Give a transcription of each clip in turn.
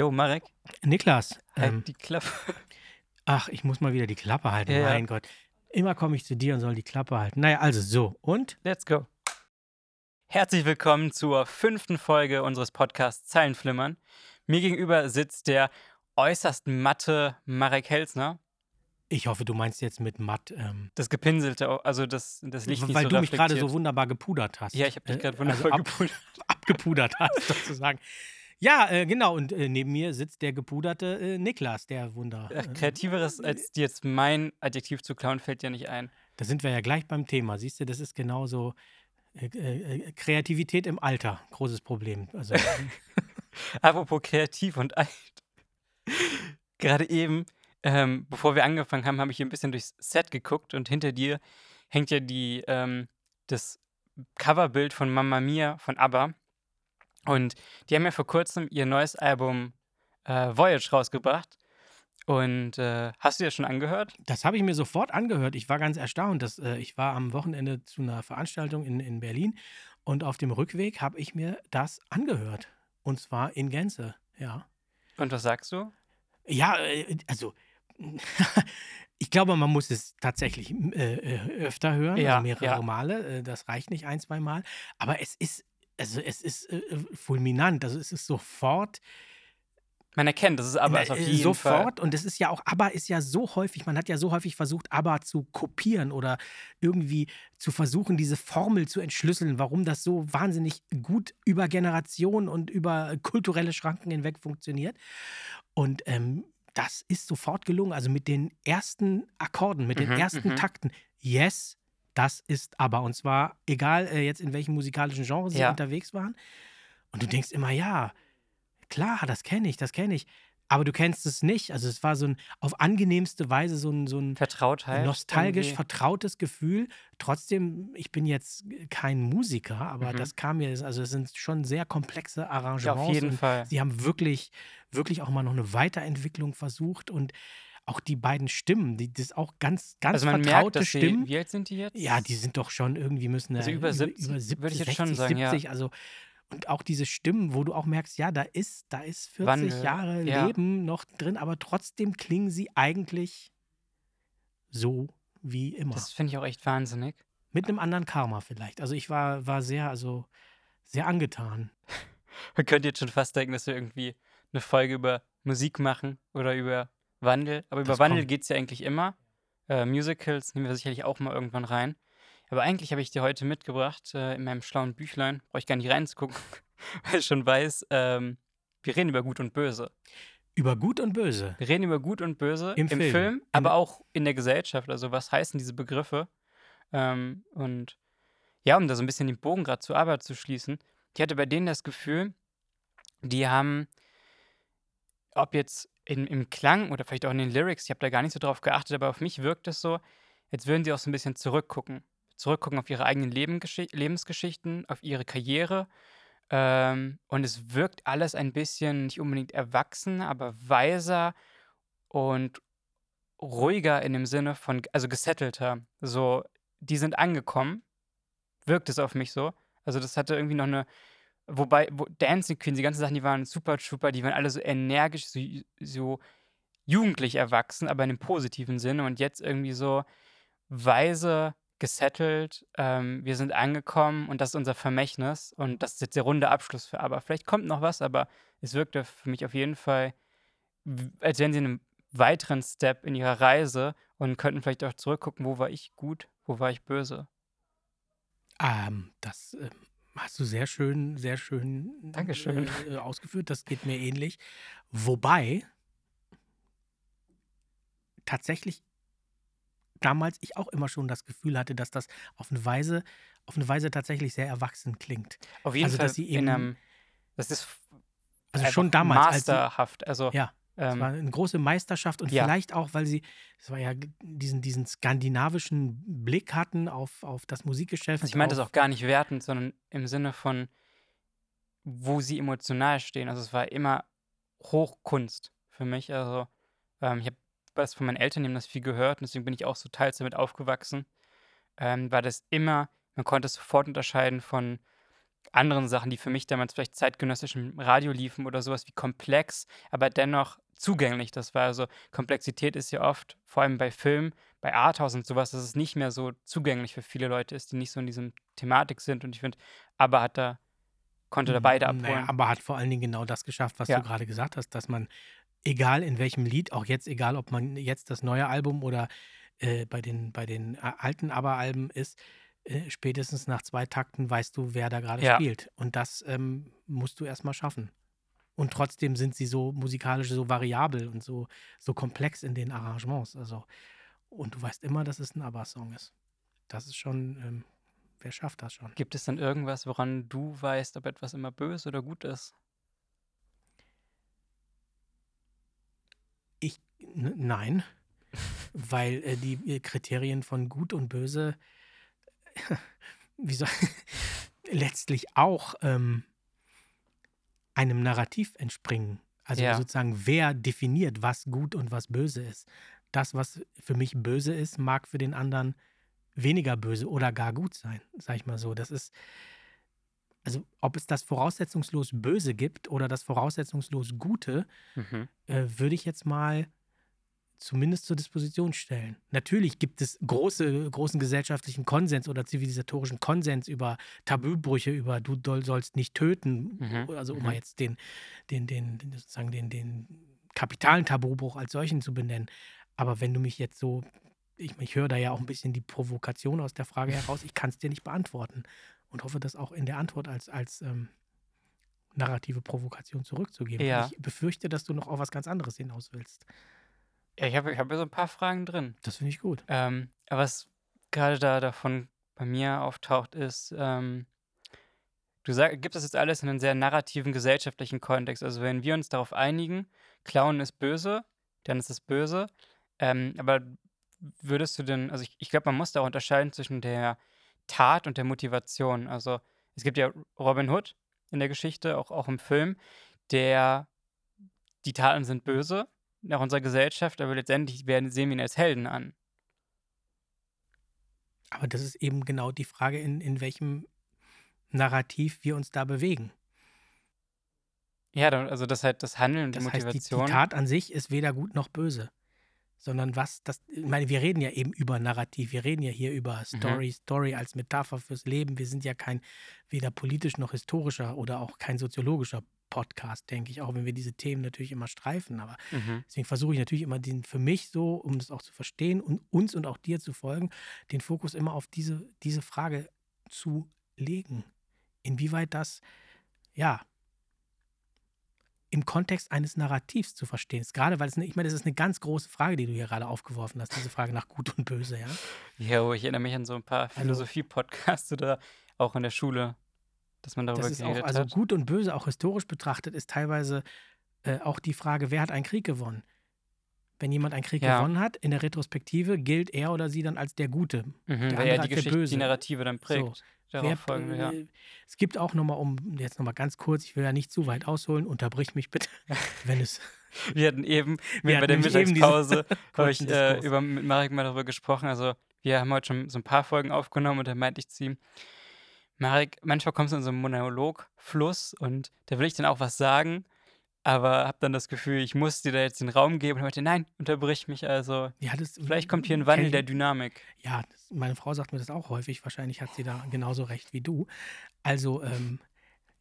Jo, Marek, Niklas, halt ähm, die Klappe. ach, ich muss mal wieder die Klappe halten. Ja, ja. Mein Gott. Immer komme ich zu dir und soll die Klappe halten. Naja, also so. Und? Let's go. Herzlich willkommen zur fünften Folge unseres Podcasts Zeilenflimmern. Mir gegenüber sitzt der äußerst matte Marek Helsner. Ich hoffe, du meinst jetzt mit matt, ähm, Das Gepinselte, also das, das Licht nicht weil so du mich gerade so wunderbar gepudert hast. Ja, ich habe dich Äh, gerade also ab- gepudert. abgepudert hast, sozusagen. Ja, äh, genau. Und äh, neben mir sitzt der gepuderte äh, Niklas, der Wunder. Äh, Kreativeres als dir jetzt mein Adjektiv zu klauen, fällt dir nicht ein. Da sind wir ja gleich beim Thema. Siehst du, das ist genauso äh, äh, äh, Kreativität im Alter. Großes Problem. Also, Apropos kreativ und alt. Gerade eben, ähm, bevor wir angefangen haben, habe ich hier ein bisschen durchs Set geguckt und hinter dir hängt ja die, ähm, das Coverbild von Mamma Mia von ABBA. Und die haben ja vor kurzem ihr neues Album äh, Voyage rausgebracht. Und äh, hast du das schon angehört? Das habe ich mir sofort angehört. Ich war ganz erstaunt. Dass, äh, ich war am Wochenende zu einer Veranstaltung in, in Berlin und auf dem Rückweg habe ich mir das angehört. Und zwar in Gänze, ja. Und was sagst du? Ja, äh, also ich glaube, man muss es tatsächlich äh, äh, öfter hören, Ja, also mehrere ja. Male. Äh, das reicht nicht ein, zwei Mal. Aber es ist, also es ist äh, äh, fulminant. Also es ist sofort Man erkennt, das ist ist auf äh, jeden sofort Fall. und es ist ja auch, ABBA ist ja so häufig, man hat ja so häufig versucht, ABBA zu kopieren oder irgendwie zu versuchen, diese Formel zu entschlüsseln, warum das so wahnsinnig gut über Generationen und über kulturelle Schranken hinweg funktioniert. Und ähm, das ist sofort gelungen. Also mit den ersten Akkorden, mit den Mhm, ersten mhm. Takten. Yes, das ist ABBA. Und zwar egal äh, jetzt in welchem musikalischen Genre sie Ja. unterwegs waren. Und du denkst immer, ja, klar, das kenne ich, das kenne ich. Aber du kennst es nicht. Also es war so ein auf angenehmste Weise so ein, so ein Vertrautheit. nostalgisch irgendwie. vertrautes Gefühl. Trotzdem, ich bin jetzt kein Musiker, aber Mhm. das kam mir, also es sind schon sehr komplexe Arrangements. Ja, auf jeden Fall. Sie haben wirklich, wirklich auch mal noch eine Weiterentwicklung versucht und auch die beiden Stimmen, die, das ist auch ganz, ganz Also man merkt, vertraute dass Stimmen. sie, wie alt sind die jetzt? Ja, die sind doch schon irgendwie müssen Also äh, über 70, über würde 70, ich jetzt 60, schon sagen, ja. 70, also und auch diese Stimmen, wo du auch merkst, ja, da ist, da ist 40 Wandel, Jahre ja. Leben noch drin, aber trotzdem klingen sie eigentlich so wie immer. Das finde ich auch echt wahnsinnig. Mit einem anderen Karma vielleicht. Also ich war, war sehr, also sehr angetan. Man könnte jetzt schon fast denken, dass wir irgendwie eine Folge über Musik machen oder über Wandel. Aber über Das Wandel geht es ja eigentlich immer. Äh, Musicals nehmen wir sicherlich auch mal irgendwann rein. Aber eigentlich habe ich dir heute mitgebracht, äh, in meinem schlauen Büchlein, brauche ich gar nicht reinzugucken, weil ich schon weiß, ähm, wir reden über Gut und Böse. Über Gut und Böse. Wir reden über Gut und Böse Im Film. In- aber auch in der Gesellschaft. Also was heißen diese Begriffe? Ähm, und ja, um da so ein bisschen den Bogen gerade zur Arbeit zu schließen, ich hatte bei denen das Gefühl, die haben, ob jetzt in, im Klang oder vielleicht auch in den Lyrics, ich habe da gar nicht so drauf geachtet, aber auf mich wirkt es so, als würden sie auch so ein bisschen zurückgucken. Zurückgucken auf ihre eigenen Lebensgesch Lebensgeschichten, auf ihre Karriere. Ähm, und es wirkt alles ein bisschen nicht unbedingt erwachsen, aber weiser und ruhiger in dem Sinne von, also gesettelter. So, die sind angekommen, wirkt es auf mich so. Also das hatte irgendwie noch eine, wobei, wo, Dancing Queen, die ganzen Sachen, die waren super Trooper, die waren alle so energisch, so, so jugendlich erwachsen, aber in einem positiven Sinne und jetzt irgendwie so weise, gesettelt, ähm, wir sind angekommen und das ist unser Vermächtnis und das ist jetzt der runde Abschluss für aber vielleicht kommt noch was, aber es wirkte für mich auf jeden Fall, als wären sie in einem weiteren Step in ihrer Reise und könnten vielleicht auch zurückgucken, wo war ich gut, wo war ich böse. Ähm, das ähm, hast du sehr schön, sehr schön Dankeschön. Äh, ausgeführt. Das geht mir ähnlich. Wobei tatsächlich damals ich auch immer schon das Gefühl hatte, dass das auf eine Weise, auf eine Weise tatsächlich sehr erwachsen klingt. Auf jeden Also, Fall dass sie in eben- einem, das ist Also schon damals, masterhaft. Also ja, es ähm, war eine große Meisterschaft und ja. vielleicht auch, weil sie, es war ja diesen, diesen skandinavischen Blick hatten auf, auf das Musikgeschäft. Also ich meine das auch gar nicht wertend, sondern im Sinne von, wo sie emotional stehen. Also es war immer Hochkunst für mich. Also ähm, ich habe was von meinen Eltern, die haben das viel gehört und deswegen bin ich auch so teils damit aufgewachsen. Ähm, war das immer, man konnte es sofort unterscheiden von anderen Sachen, die für mich damals vielleicht zeitgenössisch im Radio liefen oder sowas wie komplex, aber dennoch zugänglich das war. Also Komplexität ist ja oft, vor allem bei Filmen, bei Arthouse und sowas, dass es nicht mehr so zugänglich für viele Leute ist, die nicht so in diesem Thematik sind. Und ich finde, aber hat da, konnte da beide abholen. Naja, aber hat vor allen Dingen genau das geschafft, was ja. du gerade gesagt hast, dass man, egal in welchem Lied, auch jetzt, egal ob man jetzt das neue Album oder äh, bei den, bei den äh, alten Aber-Alben ist, äh, spätestens nach zwei Takten weißt du, wer da gerade ja. spielt. Und das ähm, musst du erstmal schaffen. Und trotzdem sind sie so musikalisch so variabel und so, so komplex in den Arrangements. Also, und du weißt immer, dass es ein ABBA-Song ist. Das ist schon, ähm, wer schafft das schon? Gibt es denn irgendwas, woran du weißt, ob etwas immer böse oder gut ist? Ich, nein, weil äh, die äh, Kriterien von gut und böse, wie soll, letztlich auch ähm, einem Narrativ entspringen. Also ja. sozusagen, wer definiert, was gut und was böse ist. Das, was für mich böse ist, mag für den anderen weniger böse oder gar gut sein, sag ich mal so. Das ist, also ob es das voraussetzungslos Böse gibt oder das voraussetzungslos Gute, mhm. äh, würde ich jetzt mal zumindest zur Disposition stellen. Natürlich gibt es große, großen gesellschaftlichen Konsens oder zivilisatorischen Konsens über Tabubrüche, über du sollst nicht töten, mhm. also um mhm. mal jetzt den, den, den, sozusagen den, den kapitalen Tabubruch als solchen zu benennen. Aber wenn du mich jetzt so, ich, ich höre da ja auch ein bisschen die Provokation aus der Frage heraus, ich kann es dir nicht beantworten und hoffe, das auch in der Antwort als, als ähm, narrative Provokation zurückzugeben. Ja. Ich befürchte, dass du noch auf was ganz anderes hinaus willst. Ja, ich habe ich hab so ein paar Fragen drin. Das finde ich gut. Ähm, was gerade da davon bei mir auftaucht, ist, ähm, du sag, gibst das jetzt alles in einen sehr narrativen gesellschaftlichen Kontext. Also wenn wir uns darauf einigen, Klauen ist böse, dann ist es böse. Ähm, aber würdest du denn, also ich, ich glaube, man muss da auch unterscheiden zwischen der Tat und der Motivation. Also es gibt ja Robin Hood in der Geschichte, auch, auch im Film, der die Taten sind böse, nach unserer Gesellschaft, aber letztendlich werden, sehen wir ihn als Helden an. Aber das ist eben genau die Frage, in, in welchem Narrativ wir uns da bewegen. Ja, also das halt das Handeln und das die Motivation. Heißt, die, die Tat an sich ist weder gut noch böse sondern was das, ich meine, wir reden ja eben über Narrativ, wir reden ja hier über mhm. Story, mhm. Story als Metapher fürs Leben. Wir sind ja kein weder politisch noch historischer oder auch kein soziologischer Podcast, denke ich, auch wenn wir diese Themen natürlich immer streifen. Aber mhm. deswegen versuche ich natürlich immer den für mich so, um das auch zu verstehen und uns und auch dir zu folgen, den Fokus immer auf diese, diese Frage zu legen. Inwieweit das, ja, im Kontext eines Narrativs zu verstehen ist. Gerade weil es, eine, ich meine, das ist eine ganz große Frage, die du hier gerade aufgeworfen hast, diese Frage nach Gut und Böse, ja? Ja, ich erinnere mich an so ein paar Philosophie-Podcasts oder auch in der Schule, dass man darüber das ist auch, Also Gut und Böse, auch historisch betrachtet, ist teilweise äh, auch die Frage, wer hat einen Krieg gewonnen? Wenn jemand einen Krieg ja. gewonnen hat, in der Retrospektive gilt er oder sie dann als der Gute. Mhm, der weil er die Geschichte, die Narrative dann prägt. So. Wer, folgen, ja. Es gibt auch nochmal, um jetzt nochmal ganz kurz, ich will ja nicht zu weit ausholen, unterbrich mich bitte, wenn es. wir hatten eben wir bei der Mittagspause ich, äh, über, mit Marek mal darüber gesprochen. Also, wir haben heute schon so ein paar Folgen aufgenommen und da meinte ich zu ihm, Marek, manchmal kommst du in so einen Monologfluss und da will ich dann auch was sagen aber habe dann das Gefühl, ich muss dir da jetzt den Raum geben und heute, nein, unterbrich mich also. Ja, das, Vielleicht kommt hier ein Wandel der Dynamik. Ja, das, meine Frau sagt mir das auch häufig. Wahrscheinlich hat sie da genauso recht wie du. Also, ähm,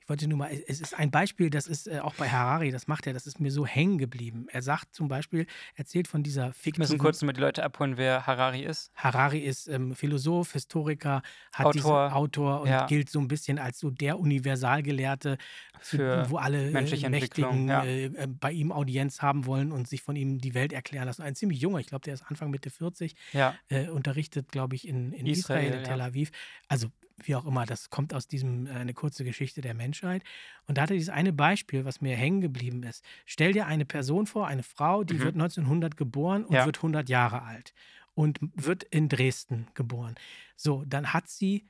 wollte nur mal, es ist ein Beispiel, das ist äh, auch bei Harari, das macht er, das ist mir so hängen geblieben. Er sagt zum Beispiel, erzählt von dieser fiktiven... Wir müssen kurz mal die Leute abholen, wer Harari ist. Harari ist ähm, Philosoph, Historiker, hat Autor, Autor und ja. gilt so ein bisschen als so der Universalgelehrte, Für wo alle äh, Mächtigen ja. äh, äh, bei ihm Audienz haben wollen und sich von ihm die Welt erklären lassen. Ein ziemlich junger, ich glaube, der ist Anfang Mitte 40, ja. Äh, unterrichtet, glaube ich, in, in Israel, Israel in Tel Aviv. Also wie auch immer, das kommt aus diesem äh, eine kurze Geschichte der Menschheit. Und da hatte dieses eine Beispiel, was mir hängen geblieben ist. Stell dir eine Person vor, eine Frau, die mhm. wird 1900 geboren und ja. wird 100 Jahre alt und wird in Dresden geboren. So, dann hat sie,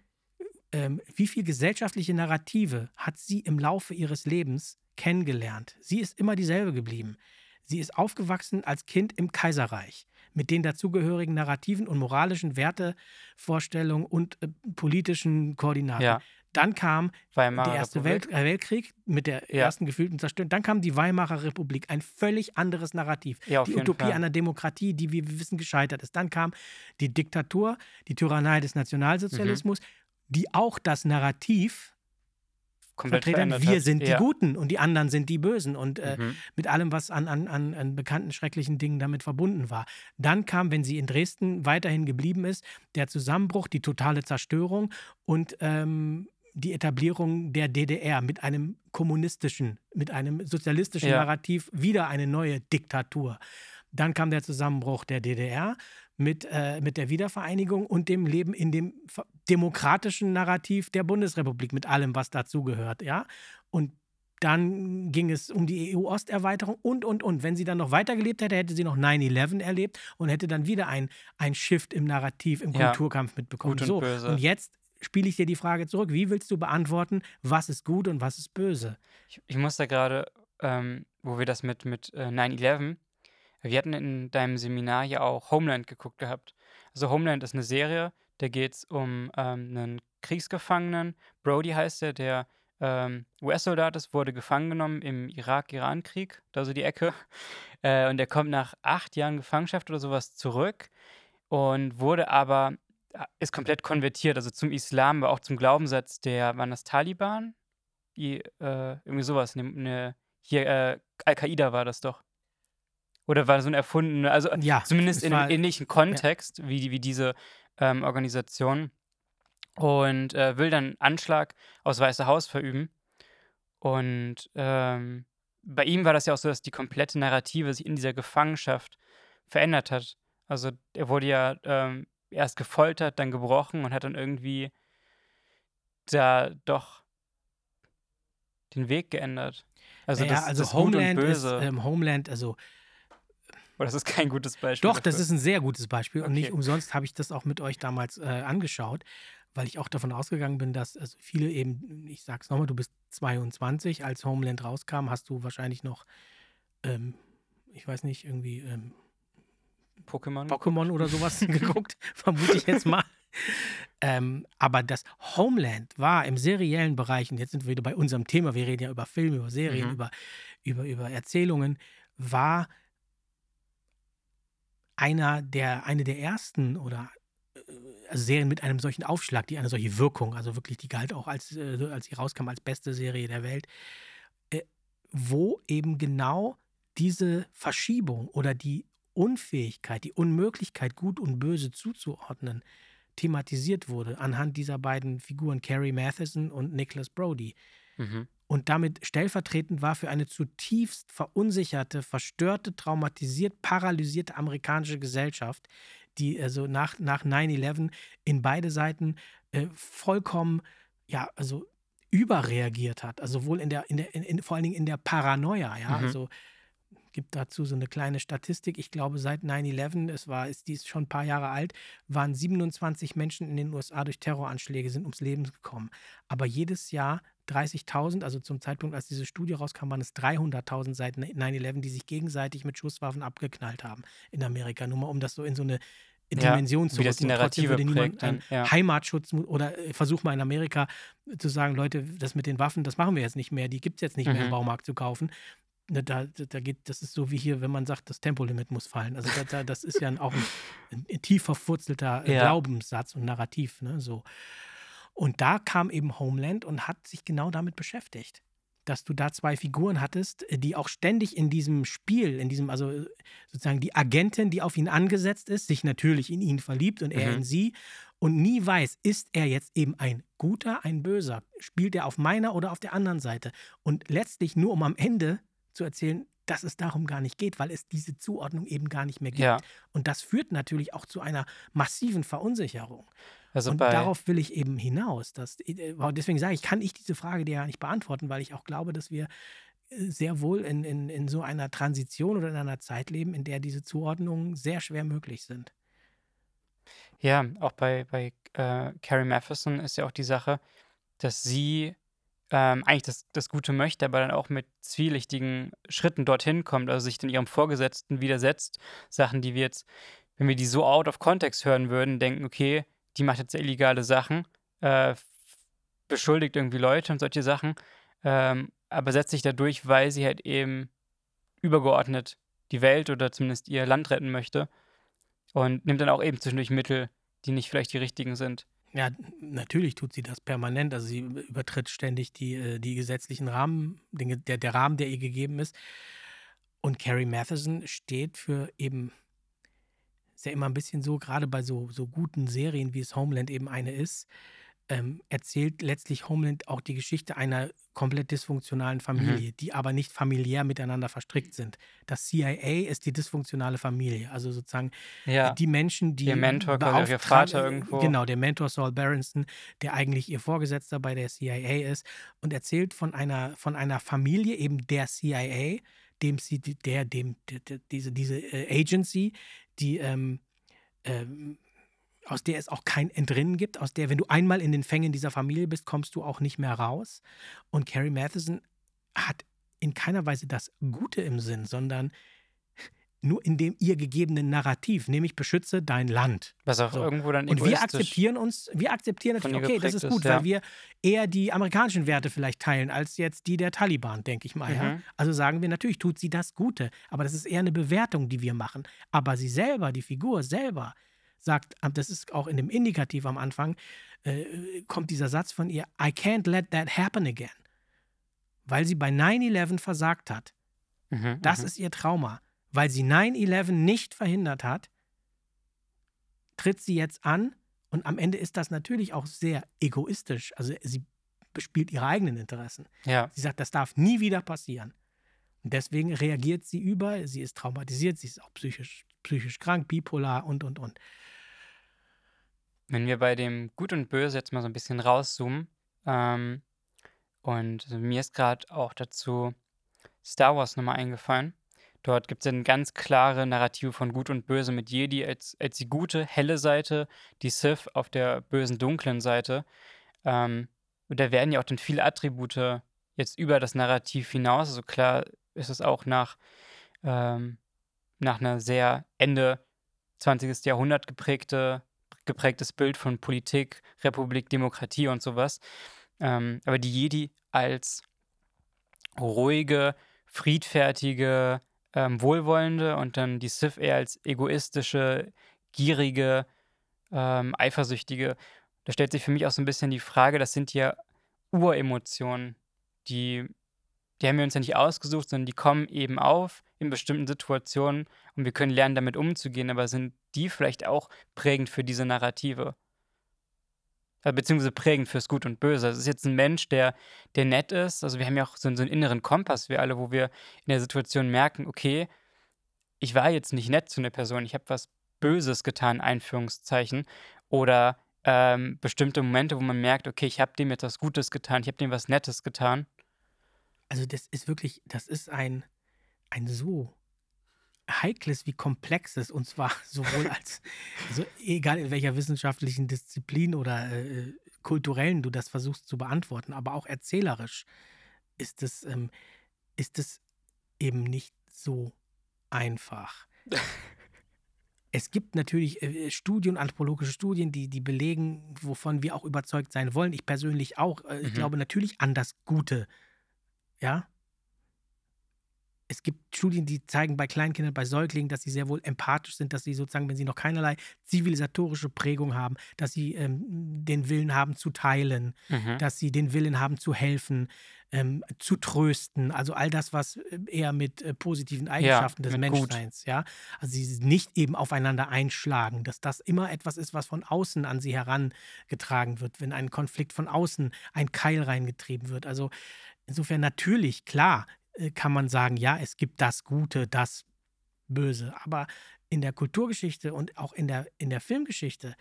ähm, wie viel gesellschaftliche Narrative hat sie im Laufe ihres Lebens kennengelernt? Sie ist immer dieselbe geblieben. Sie ist aufgewachsen als Kind im Kaiserreich mit den dazugehörigen narrativen und moralischen Wertevorstellungen und äh, politischen Koordinaten. Ja. Dann kam Weimarer der Erste. Welt, äh, Weltkrieg mit der Ja. ersten gefühlten Zerstörung. Dann kam die Weimarer Republik, ein völlig anderes Narrativ. Ja, die Utopie Fall. einer Demokratie, die, wie wir wissen, gescheitert ist. Dann kam die Diktatur, die Tyrannei des Nationalsozialismus, Mhm. die auch das Narrativ Komplett vertreten, verändert wir hat. sind die ja. Guten und die anderen sind die Bösen und äh, Mhm. mit allem, was an, an, an, an bekannten schrecklichen Dingen damit verbunden war. Dann kam, wenn sie in Dresden weiterhin geblieben ist, der Zusammenbruch, die totale Zerstörung und ähm, die Etablierung der DDR mit einem kommunistischen, mit einem sozialistischen Ja. Narrativ, wieder eine neue Diktatur. Dann kam der Zusammenbruch der DDR mit, äh, mit der Wiedervereinigung und dem Leben in dem demokratischen Narrativ der Bundesrepublik, mit allem, was dazugehört. Ja? Und dann ging es um die EU-Osterweiterung und, und, und. Wenn sie dann noch weitergelebt hätte, hätte sie noch 9-11 erlebt und hätte dann wieder ein, ein Shift im Narrativ, im Ja. Kulturkampf mitbekommen. Gut und so, böse. und jetzt spiele ich dir die Frage zurück. Wie willst du beantworten, was ist gut und was ist böse? Ich, ich muss da gerade, ähm, wo wir das mit, mit äh, 9-11, wir hatten in deinem Seminar ja auch Homeland geguckt gehabt. Also Homeland ist eine Serie, da geht es um ähm, einen Kriegsgefangenen, Brody heißt er, der ähm, US-Soldat ist, wurde gefangen genommen im Irak-Iran-Krieg, da so die Ecke. Äh, und der kommt nach acht Jahren Gefangenschaft oder sowas zurück und wurde aber, äh, ist komplett konvertiert, also zum Islam, aber auch zum Glaubenssatz der, waren das Taliban? Die, äh, irgendwie sowas, ne, ne, hier, äh, Al-Qaida war das doch. Oder war so ein erfundener, also Ja, zumindest es in einem ähnlichen Kontext wie, die- wie diese ähm, Organisation. Und äh, will dann Anschlag aufs Weiße Haus verüben. Und ähm, bei ihm war das ja auch so, dass die komplette Narrative sich in dieser Gefangenschaft verändert hat. Also er wurde ja ähm, erst gefoltert, dann gebrochen und hat dann irgendwie da doch den Weg geändert. Also naja, das, also das Gut und Homeland ist, Böse. ähm, Homeland, also Oder das ist kein gutes Beispiel. Doch, das dafür. ist ein sehr gutes Beispiel und nicht Okay. umsonst habe ich das auch mit euch damals äh, angeschaut, weil ich auch davon ausgegangen bin, dass also viele eben, ich sag's nochmal, du bist 22, als Homeland rauskam, hast du wahrscheinlich noch, ähm, ich weiß nicht, irgendwie ähm, Pokémon. Pokémon oder sowas geguckt, vermute ich jetzt mal. Ähm, aber das Homeland war im seriellen Bereich, und jetzt sind wir wieder bei unserem Thema, wir reden ja über Filme, über Serien, Mhm. über, über, über Erzählungen, war einer der, eine der ersten oder äh, also Serien mit einem solchen Aufschlag, die eine solche Wirkung, also wirklich, die galt auch als, äh, als sie rauskam, als beste Serie der Welt, äh, wo eben genau diese Verschiebung oder die Unfähigkeit, die Unmöglichkeit, Gut und Böse zuzuordnen, thematisiert wurde anhand dieser beiden Figuren, Carrie Matheson und Nicholas Brody. Mhm. Und damit stellvertretend war für eine zutiefst verunsicherte, verstörte, traumatisiert, paralysierte amerikanische Gesellschaft, die also nach, nach 9-11 in beide Seiten äh, vollkommen, ja, also überreagiert hat. Also sowohl in der, in der in, in, vor allen Dingen in der Paranoia, ja. Mhm. Also gibt dazu so eine kleine Statistik. Ich glaube, seit 9-11, es war, ist, die ist schon ein paar Jahre alt, waren 27 Menschen in den USA durch Terroranschläge, sind ums Leben gekommen. Aber jedes Jahr 30.000, also zum Zeitpunkt, als diese Studie rauskam, waren es 300.000 seit 9-11, die sich gegenseitig mit Schusswaffen abgeknallt haben in Amerika. Nur mal, um das so in so eine Ja, Dimension zu das die rücken. Narrative würde niemand einen ja. Heimatschutz oder äh, versuch mal in Amerika zu sagen, Leute, das mit den Waffen, das machen wir jetzt nicht mehr, die gibt es jetzt nicht mehr im Mhm. Baumarkt zu kaufen. Ne, Da, da geht, das ist so wie hier, wenn man sagt, das Tempolimit muss fallen. Also da, da, das ist ja auch ein, ein tief verwurzelter Ja. Glaubenssatz und Narrativ. Ne, so. Und da kam eben Homeland und hat sich genau damit beschäftigt. Dass du da zwei Figuren hattest, äh, die auch ständig in diesem Spiel, in diesem, also äh, sozusagen die Agentin, die auf ihn angesetzt ist, sich natürlich in ihn verliebt und er Mhm. in sie und nie weiß, ist er jetzt eben ein guter, ein böser? Spielt er auf meiner oder auf der anderen Seite? Und letztlich nur um am Ende zu erzählen, dass es darum gar nicht geht, weil es diese Zuordnung eben gar nicht mehr gibt. Ja. Und das führt natürlich auch zu einer massiven Verunsicherung. Also und darauf will ich eben hinaus. Dass, äh, deswegen sage ich, kann ich diese Frage dir ja nicht beantworten, weil ich auch glaube, dass wir äh, sehr wohl in, in, in so einer Transition oder in einer Zeit leben, in der diese Zuordnungen sehr schwer möglich sind. ja, auch bei, bei äh, Carrie Matheson ist ja auch die Sache, dass sie ähm, eigentlich das, das Gute möchte, aber dann auch mit zwielichtigen Schritten dorthin kommt, also sich dann ihrem Vorgesetzten widersetzt. Sachen, die wir jetzt, wenn wir die so out of context hören würden, denken, okay, die macht jetzt illegale Sachen, äh, beschuldigt irgendwie Leute und solche Sachen, ähm, aber setzt sich dadurch, weil sie halt eben übergeordnet die Welt oder zumindest ihr Land retten möchte und nimmt dann auch eben zwischendurch Mittel, die nicht vielleicht die richtigen sind. Ja, natürlich tut sie das permanent. Also sie übertritt ständig die, äh, die gesetzlichen Rahmen, den, der, der Rahmen, der ihr gegeben ist. Und Carrie Matheson steht für eben, ist ja immer ein bisschen so, gerade bei so, so guten Serien, wie es Homeland eben eine ist, ähm, erzählt letztlich Homeland auch die Geschichte einer komplett dysfunktionalen Mhm. Familie, die aber nicht familiär miteinander verstrickt sind. Das CIA ist die dysfunktionale Familie, also sozusagen Ja, die Menschen, die ihr Mentor, ihr beauftragen- Vater irgendwo. Genau, der Mentor Saul Berenson, der eigentlich ihr Vorgesetzter bei der CIA ist und erzählt von einer, von einer Familie, eben der CIA, dem sie, der, dem, der, der, diese, diese äh, Agency, die ähm, ähm, aus der es auch kein Entrinnen gibt, aus der, wenn du einmal in den Fängen dieser Familie bist, kommst du auch nicht mehr raus. Und Carrie Matheson hat in keiner Weise das Gute im Sinn, sondern nur in dem ihr gegebenen Narrativ, nämlich beschütze dein Land. Was auch So. irgendwo dann Und wir akzeptieren uns, wir akzeptieren natürlich, okay, das ist gut, ist, ja. weil wir eher die amerikanischen Werte vielleicht teilen, als jetzt die der Taliban, denke ich mal. Ja? Mhm. Also sagen wir, natürlich tut sie das Gute, aber das ist eher eine Bewertung, die wir machen. Aber sie selber, die Figur selber, sagt, das ist auch in dem Indikativ am Anfang, äh, kommt dieser Satz von ihr, I can't let that happen again. Weil sie bei 9-11 versagt hat. Mhm, Das mhm. ist ihr Trauma. Weil sie 9-11 nicht verhindert hat, tritt sie jetzt an und am Ende ist das natürlich auch sehr egoistisch. Also sie bespielt ihre eigenen Interessen. Ja, Sie sagt, das darf nie wieder passieren. Und deswegen reagiert sie über, sie ist traumatisiert, sie ist auch psychisch, psychisch krank, bipolar und, und, und. wenn wir bei dem Gut und Böse jetzt mal so ein bisschen rauszoomen, ähm, und mir ist gerade auch dazu Star Wars nochmal eingefallen. Dort gibt es eine ganz klare Narrative von Gut und Böse mit Jedi als, als die gute, helle Seite, die Sith auf der bösen, dunklen Seite. Ähm, und da werden ja auch dann viele Attribute jetzt über das Narrativ hinaus. Also klar ist es auch nach, ähm, nach einer sehr Ende 20. Jahrhundert geprägte, geprägtes Bild von Politik, Republik, Demokratie und sowas. Ähm, aber die Jedi als ruhige, friedfertige, ähm, wohlwollende und dann die Sith eher als egoistische, gierige, ähm, eifersüchtige. Da stellt sich für mich auch so ein bisschen die Frage, das sind ja Uremotionen, die, die haben wir uns ja nicht ausgesucht, sondern die kommen eben auf in bestimmten Situationen und wir können lernen, damit umzugehen, aber sind die vielleicht auch prägend für diese Narrative? Äh, Beziehungsweise prägend fürs Gut und Böse. Es ist jetzt ein Mensch, der, der nett ist. Also wir haben ja auch so, einen- so einen inneren Kompass, wir alle, wo wir in der Situation merken, okay, ich war jetzt nicht nett zu einer Person, ich habe was Böses getan, Einführungszeichen. Oder ähm, bestimmte Momente, wo man merkt, okay, ich habe dem jetzt was Gutes getan, ich habe dem was Nettes getan. Also das ist wirklich, das ist ein, ein so heikles wie komplexes und zwar sowohl als, also egal in welcher wissenschaftlichen Disziplin oder äh, kulturellen du das versuchst zu beantworten, aber auch erzählerisch ist es, ähm, ist es eben nicht so einfach. Es gibt natürlich äh, Studien, anthropologische Studien, die, die belegen, wovon wir auch überzeugt sein wollen. Ich persönlich auch. Äh, Ich Mhm. glaube natürlich an das Gute. Ja. Es gibt Studien, die zeigen bei Kleinkindern, bei Säuglingen, dass sie sehr wohl empathisch sind, dass sie sozusagen, wenn sie noch keinerlei zivilisatorische Prägung haben, dass sie ähm, den Willen haben zu teilen, Mhm. dass sie den Willen haben zu helfen, ähm, zu trösten. Also all das, was äh, eher mit äh, positiven Eigenschaften des mit Gut. Menschseins, ja. Also sie nicht eben aufeinander einschlagen, dass das immer etwas ist, was von außen an sie herangetragen wird, wenn ein Konflikt von außen ein Keil reingetrieben wird. Also insofern natürlich, klar, kann man sagen, ja, es gibt das Gute, das Böse. Aber in der Kulturgeschichte und auch in der, in der Filmgeschichte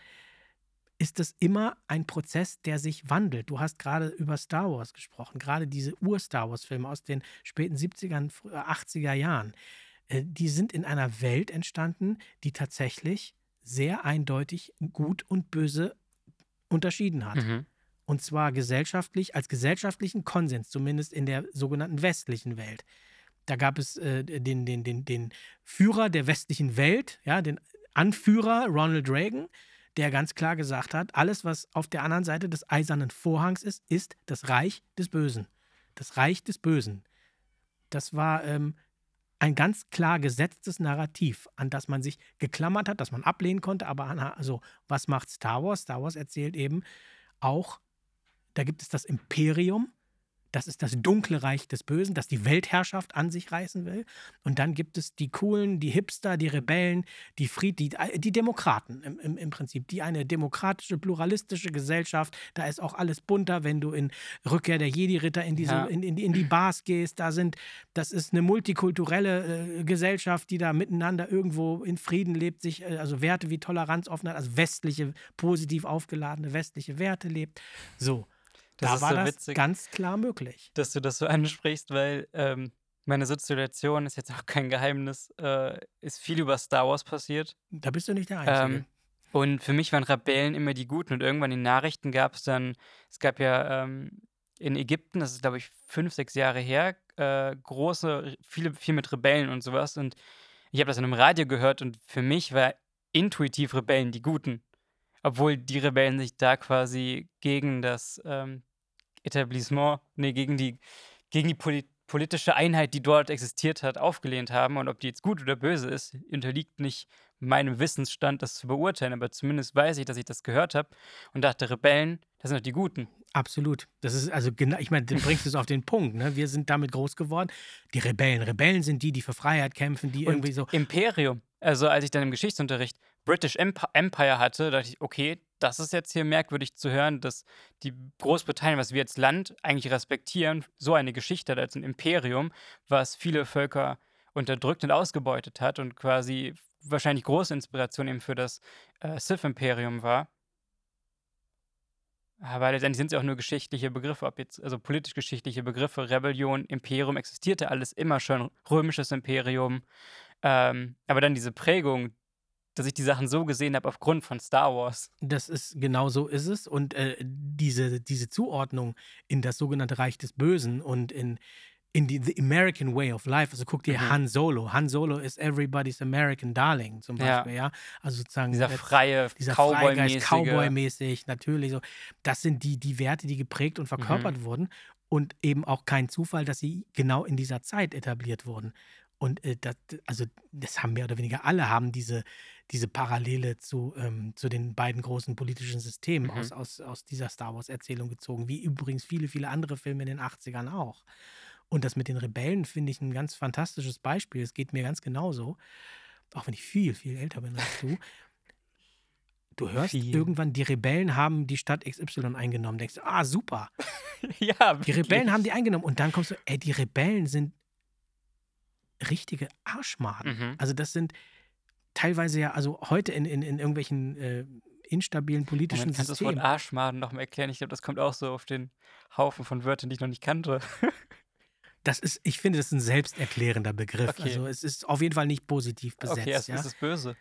ist es immer ein Prozess, der sich wandelt. Du hast gerade über Star Wars gesprochen, gerade diese Ur-Star Wars-Filme aus den späten 70er, frü- 80er Jahren. Äh, Die sind in einer Welt entstanden, die tatsächlich sehr eindeutig gut und böse unterschieden hat. Mhm. Und zwar gesellschaftlich, als gesellschaftlichen Konsens, zumindest in der sogenannten westlichen Welt. Da gab es äh, den, den, den, den Führer der westlichen Welt, ja, den Anführer Ronald Reagan, der ganz klar gesagt hat, alles, was auf der anderen Seite des eisernen Vorhangs ist, ist das Reich des Bösen. Das Reich des Bösen. Das war ähm, ein ganz klar gesetztes Narrativ, an das man sich geklammert hat, das man ablehnen konnte. Aber also, was macht Star Wars? Star Wars erzählt eben auch, da gibt es das Imperium, das ist das dunkle Reich des Bösen, das die Weltherrschaft an sich reißen will. Und dann gibt es die Coolen, die Hipster, die Rebellen, die Fried, die, die Demokraten im, im, im Prinzip, die eine demokratische, pluralistische Gesellschaft. Da ist auch alles bunter, wenn du in Rückkehr der Jedi-Ritter in, diese, ja. in, in, in, die Bars gehst. Da sind, das ist eine multikulturelle äh, Gesellschaft, die da miteinander irgendwo in Frieden lebt, sich, äh, also Werte wie Toleranz, Offenheit, also westliche, positiv aufgeladene westliche Werte lebt. So. Das da war so das witzig, ganz klar möglich. Dass du das so ansprichst, weil ähm, meine Situation ist jetzt auch kein Geheimnis, äh, ist viel über Star Wars passiert. Da bist du nicht der Einzige. Ähm, und für mich waren Rebellen immer die Guten und irgendwann in Nachrichten gab es dann, es gab ja ähm, in Ägypten, das ist glaube ich fünf, sechs Jahre her, äh, große, viele, viel mit Rebellen und sowas und ich habe das in einem Radio gehört und für mich war intuitiv Rebellen die Guten. Obwohl die Rebellen sich da quasi gegen das ähm, Etablissement, nee, gegen die, gegen die Poli politische Einheit, die dort existiert hat, aufgelehnt haben. Und ob die jetzt gut oder böse ist, unterliegt nicht meinem Wissensstand, das zu beurteilen. Aber zumindest weiß ich, dass ich das gehört habe und dachte, Rebellen, das sind doch die Guten. Absolut. Das ist also genau, ich meine, du bringst es auf den Punkt. Ne? Wir sind damit groß geworden. Die Rebellen. Rebellen sind die, die für Freiheit kämpfen, die und irgendwie so. Imperium. Also, als ich dann im Geschichtsunterricht British Empire hatte, dachte ich, okay, das ist jetzt hier merkwürdig zu hören, dass die Großbritannien, was wir als Land eigentlich respektieren, so eine Geschichte hat als ein Imperium, was viele Völker unterdrückt und ausgebeutet hat und quasi wahrscheinlich große Inspiration eben für das äh, Sith-Imperium war. Aber letztendlich sind es ja auch nur geschichtliche Begriffe, ob jetzt, also politisch-geschichtliche Begriffe, Rebellion, Imperium, existierte alles immer schon, römisches Imperium. Ähm, aber dann diese Prägung, dass ich die Sachen so gesehen habe aufgrund von Star Wars. Das ist genau so ist es. Und äh, diese, diese Zuordnung in das sogenannte Reich des Bösen und in, in die the American Way of Life. Also guck dir mhm. Han Solo. Han Solo ist everybody's American Darling zum Beispiel, ja. ja? Also sozusagen dieser freie, dieser Cowboy-mäßig, Cowboy-mäßig, natürlich so. Das sind die, die Werte, die geprägt und verkörpert mhm. wurden und eben auch kein Zufall, dass sie genau in dieser Zeit etabliert wurden. Und äh, das, also das haben mehr oder weniger alle haben diese, diese Parallele zu, ähm, zu den beiden großen politischen Systemen mhm. aus, aus, aus dieser Star Wars-Erzählung gezogen, wie übrigens viele, viele andere Filme in den 80ern auch. Und das mit den Rebellen finde ich ein ganz fantastisches Beispiel. Es geht mir ganz genauso, auch wenn ich viel, viel älter bin als du. Du hörst viel. irgendwann, die Rebellen haben die Stadt XY eingenommen. Denkst du, ah, super. ja, Die Rebellen haben die eingenommen. Und dann kommst du, ey, die Rebellen sind richtige Arschmaden. Mhm. Also das sind teilweise ja, also heute in, in, in irgendwelchen äh, instabilen politischen Moment, kannst Systemen. Kannst du das Wort Arschmaden noch mal erklären? Ich glaube, das kommt auch so auf den Haufen von Wörtern, die ich noch nicht kannte. Das ist, ich finde, das ist ein selbsterklärender Begriff. Okay. Also es ist auf jeden Fall nicht positiv besetzt. Okay, also ja? ist es böse.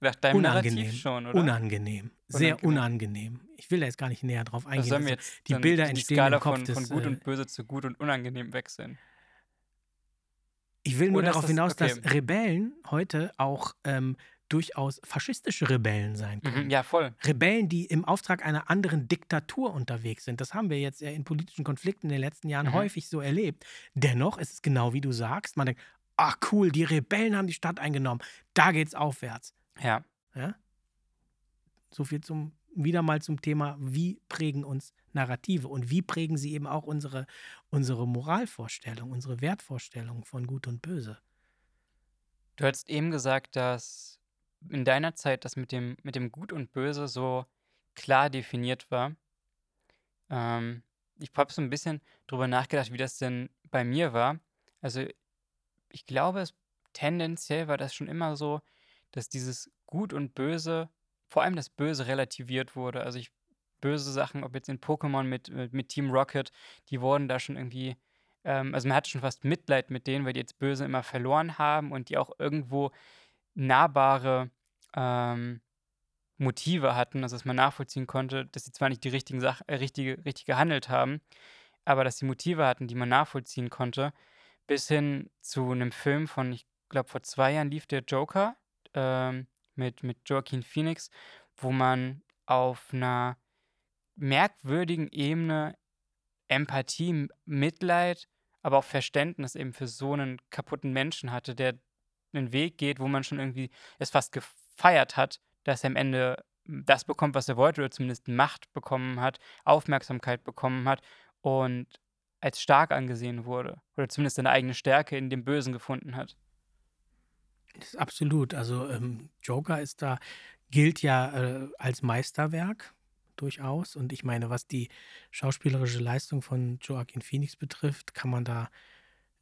Nach deinem unangenehm, Narrativ schon, oder? Unangenehm. Sehr unangenehm. Ich will da jetzt gar nicht näher drauf eingehen. Also sollen wir jetzt die Bilder die entstehen Skala im Kopf von, von gut und böse zu gut und unangenehm wechseln. Ich will nur Oder darauf hinaus, okay. dass Rebellen heute auch ähm, durchaus faschistische Rebellen sein mhm, können. Mhm, ja, voll. Rebellen, die im Auftrag einer anderen Diktatur unterwegs sind. Das haben wir jetzt in politischen Konflikten in den letzten Jahren mhm. häufig so erlebt. Dennoch ist es genau wie du sagst. Man denkt, ach cool, die Rebellen haben die Stadt eingenommen. Da geht's aufwärts. Ja. ja? So viel zum wieder mal zum Thema, wie prägen uns Narrative und wie prägen sie eben auch unsere, unsere Moralvorstellung, unsere Wertvorstellung von Gut und Böse. Du hast eben gesagt, dass in deiner Zeit das mit dem, mit dem Gut und Böse so klar definiert war. Ähm, ich habe so ein bisschen drüber nachgedacht, wie das denn bei mir war. Also ich glaube, es, tendenziell war das schon immer so, dass dieses Gut und Böse vor allem das Böse relativiert wurde. Also ich böse Sachen, ob jetzt in Pokémon mit, mit, mit Team Rocket, die wurden da schon irgendwie, ähm, also man hatte schon fast Mitleid mit denen, weil die jetzt Böse immer verloren haben und die auch irgendwo nahbare ähm, Motive hatten, also dass man nachvollziehen konnte, dass sie zwar nicht die richtigen Sach äh, richtige, richtig gehandelt haben, aber dass sie Motive hatten, die man nachvollziehen konnte, bis hin zu einem Film von, ich glaube, vor zwei Jahren lief der Joker, ähm, mit, mit Joaquin Phoenix, wo man auf einer merkwürdigen Ebene Empathie, Mitleid, aber auch Verständnis eben für so einen kaputten Menschen hatte, der einen Weg geht, wo man schon irgendwie es fast gefeiert hat, dass er am Ende das bekommt, was er wollte, oder zumindest Macht bekommen hat, Aufmerksamkeit bekommen hat und als stark angesehen wurde. Oder zumindest seine eigene Stärke in dem Bösen gefunden hat. Absolut. Also ähm, Joker ist da, gilt ja äh, als Meisterwerk durchaus. Und ich meine, was die schauspielerische Leistung von Joaquin Phoenix betrifft, kann man da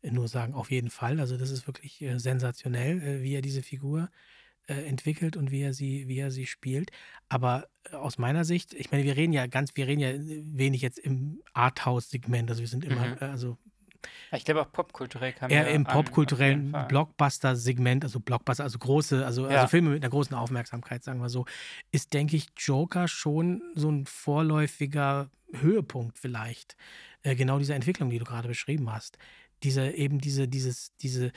nur sagen, auf jeden Fall. Also das ist wirklich äh, sensationell, äh, wie er diese Figur äh, entwickelt und wie er sie, wie er sie spielt. Aber äh, aus meiner Sicht, ich meine, wir reden ja ganz, wir reden ja wenig jetzt im Arthouse-Segment. Also wir sind immer, Mhm. äh, also Ich glaube auch popkulturell kam eher der im popkulturellen. Blockbuster-Segment, also Blockbuster, also große, also, Ja. also Filme mit einer großen Aufmerksamkeit, sagen wir so, ist, denke ich, Joker schon so ein vorläufiger Höhepunkt vielleicht. Äh, genau diese Entwicklung, die du gerade beschrieben hast. Diese, eben diese, dieses, diese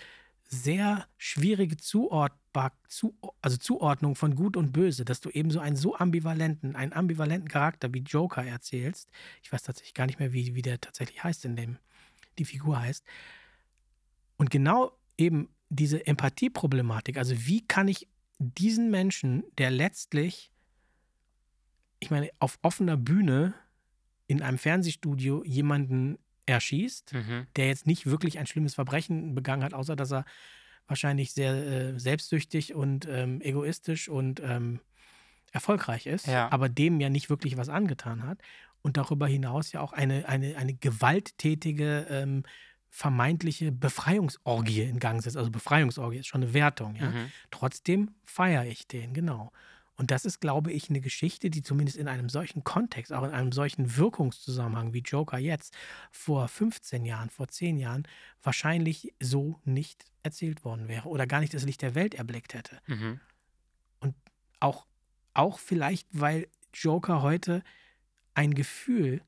sehr schwierige Zuordbar, zu, also Zuordnung von Gut und Böse, dass du eben so einen so ambivalenten, einen ambivalenten Charakter wie Joker erzählst. Ich weiß tatsächlich gar nicht mehr, wie, wie der tatsächlich heißt, in dem die Figur heißt. Und genau eben diese Empathieproblematik, also wie kann ich diesen Menschen, der letztlich, ich meine, auf offener Bühne in einem Fernsehstudio jemanden erschießt, Mhm. der jetzt nicht wirklich ein schlimmes Verbrechen begangen hat, außer dass er wahrscheinlich sehr äh, selbstsüchtig und ähm, egoistisch und ähm, erfolgreich ist, Ja. aber dem ja nicht wirklich was angetan hat. Und darüber hinaus ja auch eine, eine, eine gewalttätige, ähm, vermeintliche Befreiungsorgie in Gang setzt. Also Befreiungsorgie ist schon eine Wertung, ja. Mhm. Trotzdem feiere ich den, genau. Und das ist, glaube ich, eine Geschichte, die zumindest in einem solchen Kontext, auch in einem solchen Wirkungszusammenhang wie Joker jetzt, vor 15 Jahren, vor 10 Jahren, wahrscheinlich so nicht erzählt worden wäre oder gar nicht das Licht der Welt erblickt hätte. Mhm. Auch, auch vielleicht, weil Joker heute ein Gefühl,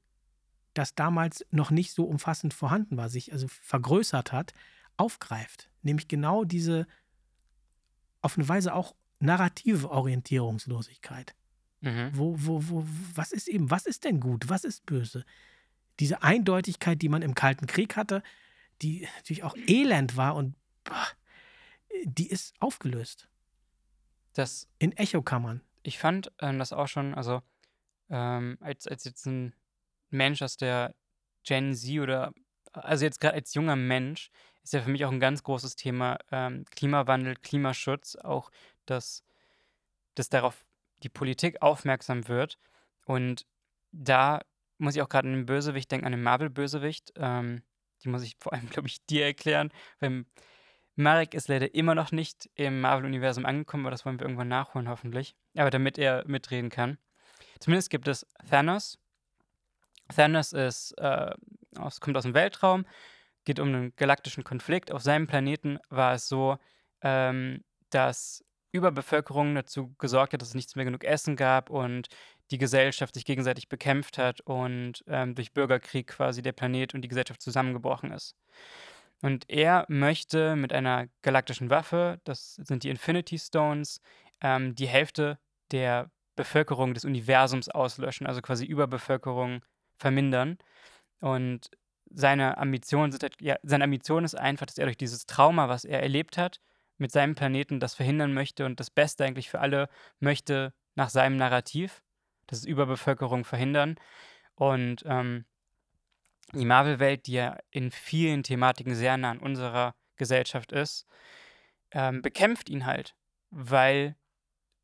das damals noch nicht so umfassend vorhanden war, sich also vergrößert hat, aufgreift. Nämlich genau diese auf eine Weise auch narrative Orientierungslosigkeit. Mhm. Wo, wo, wo, was ist eben, was ist denn gut, was ist böse? Diese Eindeutigkeit, die man im Kalten Krieg hatte, die natürlich auch elend war und boah, die ist aufgelöst Das in Echokammern. ich fand ähm, das auch schon, also ähm, als, als jetzt ein Mensch aus der Gen Z oder also jetzt gerade als junger Mensch ist ja für mich auch ein ganz großes Thema ähm, Klimawandel, Klimaschutz, auch dass, dass darauf die Politik aufmerksam wird. Und da muss ich auch gerade an den Bösewicht denken, an den Marvel-Bösewicht. Ähm, die muss ich vor allem, glaube ich, dir erklären, weil Marek ist leider immer noch nicht im Marvel-Universum angekommen, aber das wollen wir irgendwann nachholen, hoffentlich. Aber damit er mitreden kann. Zumindest gibt es Thanos. Thanos ist, äh, aus, kommt aus dem Weltraum, geht um einen galaktischen Konflikt. Auf seinem Planeten war es so, ähm, dass Überbevölkerung dazu gesorgt hat, dass es nichts mehr genug Essen gab und die Gesellschaft sich gegenseitig bekämpft hat und ähm, durch Bürgerkrieg quasi der Planet und die Gesellschaft zusammengebrochen ist. Und er möchte mit einer galaktischen Waffe, das sind die Infinity Stones, ähm, die Hälfte der Bevölkerung des Universums auslöschen, also quasi Überbevölkerung vermindern. Und seine Ambitionen sind halt, ja, seine Ambition ist einfach, dass er durch dieses Trauma, was er erlebt hat, mit seinem Planeten das verhindern möchte und das Beste eigentlich für alle möchte nach seinem Narrativ, das ist Überbevölkerung verhindern. Und ähm, die Marvel-Welt, die ja in vielen Thematiken sehr nah an unserer Gesellschaft ist, ähm, bekämpft ihn halt, weil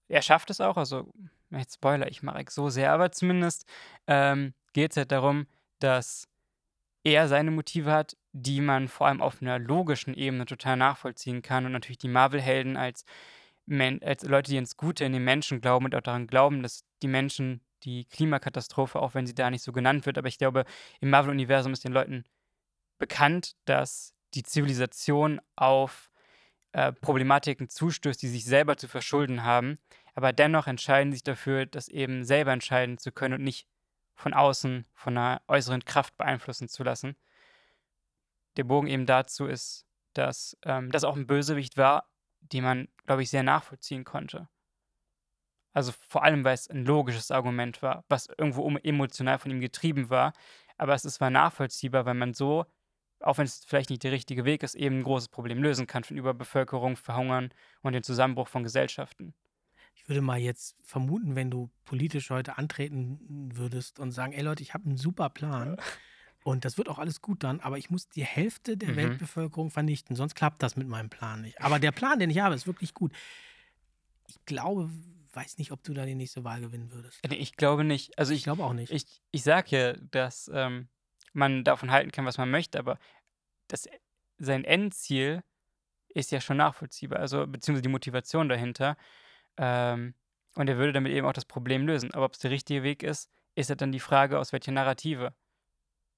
er schafft es auch, also jetzt spoiler ich Marek so sehr, aber zumindest ähm, geht es halt darum, dass er seine Motive hat, die man vor allem auf einer logischen Ebene total nachvollziehen kann und natürlich die Marvel-Helden als, als Leute, die ins Gute in den Menschen glauben und auch daran glauben, dass die Menschen die Klimakatastrophe, auch wenn sie da nicht so genannt wird, aber ich glaube, im Marvel-Universum ist den Leuten bekannt, dass die Zivilisation auf äh, Problematiken zustößt, die sich selber zu verschulden haben, aber dennoch entscheiden sich dafür, das eben selber entscheiden zu können und nicht von außen, von einer äußeren Kraft beeinflussen zu lassen. Der Bogen eben dazu ist, dass ähm, das auch ein Bösewicht war, den man, glaube ich, sehr nachvollziehen konnte. Also vor allem, weil es ein logisches Argument war, was irgendwo emotional von ihm getrieben war. Aber es ist, war nachvollziehbar, weil man so, auch wenn es vielleicht nicht der richtige Weg ist, eben ein großes Problem lösen kann von Überbevölkerung, Verhungern und den Zusammenbruch von Gesellschaften. Ich würde mal jetzt vermuten, wenn du politisch heute antreten würdest und sagen, ey Leute, ich habe einen super Plan und das wird auch alles gut dann, aber ich muss die Hälfte der Mhm. Weltbevölkerung vernichten, sonst klappt das mit meinem Plan nicht. Aber der Plan, den ich habe, ist wirklich gut. Ich glaube, weiß nicht, ob du da die nächste Wahl gewinnen würdest. Nee, ich glaube nicht. Also Ich ich, glaube auch nicht. ich, ich sage ja, dass ähm, man davon halten kann, was man möchte, aber das, sein Endziel ist ja schon nachvollziehbar, also beziehungsweise die Motivation dahinter. Ähm, und er würde damit eben auch das Problem lösen. Aber ob es der richtige Weg ist, ist ja dann die Frage, aus welcher Narrative.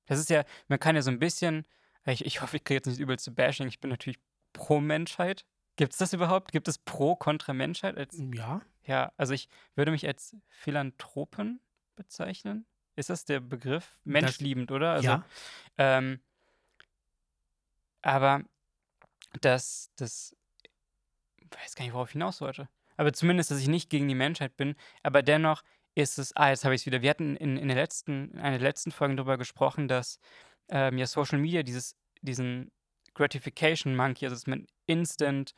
Das ist ja, man kann ja so ein bisschen, ich, ich hoffe, ich kriege jetzt nicht übel zu Bashing, ich bin natürlich pro Menschheit. Gibt es das überhaupt? Gibt es pro kontra Menschheit? Als, ja, ja, also ich würde mich als Philanthropen bezeichnen. Ist das der Begriff? Menschliebend, oder? Also, ja. ähm, aber das, das, ich weiß gar nicht, worauf ich hinaus wollte. Aber zumindest, dass ich nicht gegen die Menschheit bin. Aber dennoch ist es, ah, jetzt habe ich es wieder. Wir hatten in, in, der letzten, in einer letzten Folgen darüber gesprochen, dass ähm, ja Social Media dieses, diesen Gratification Monkey, also dass man instant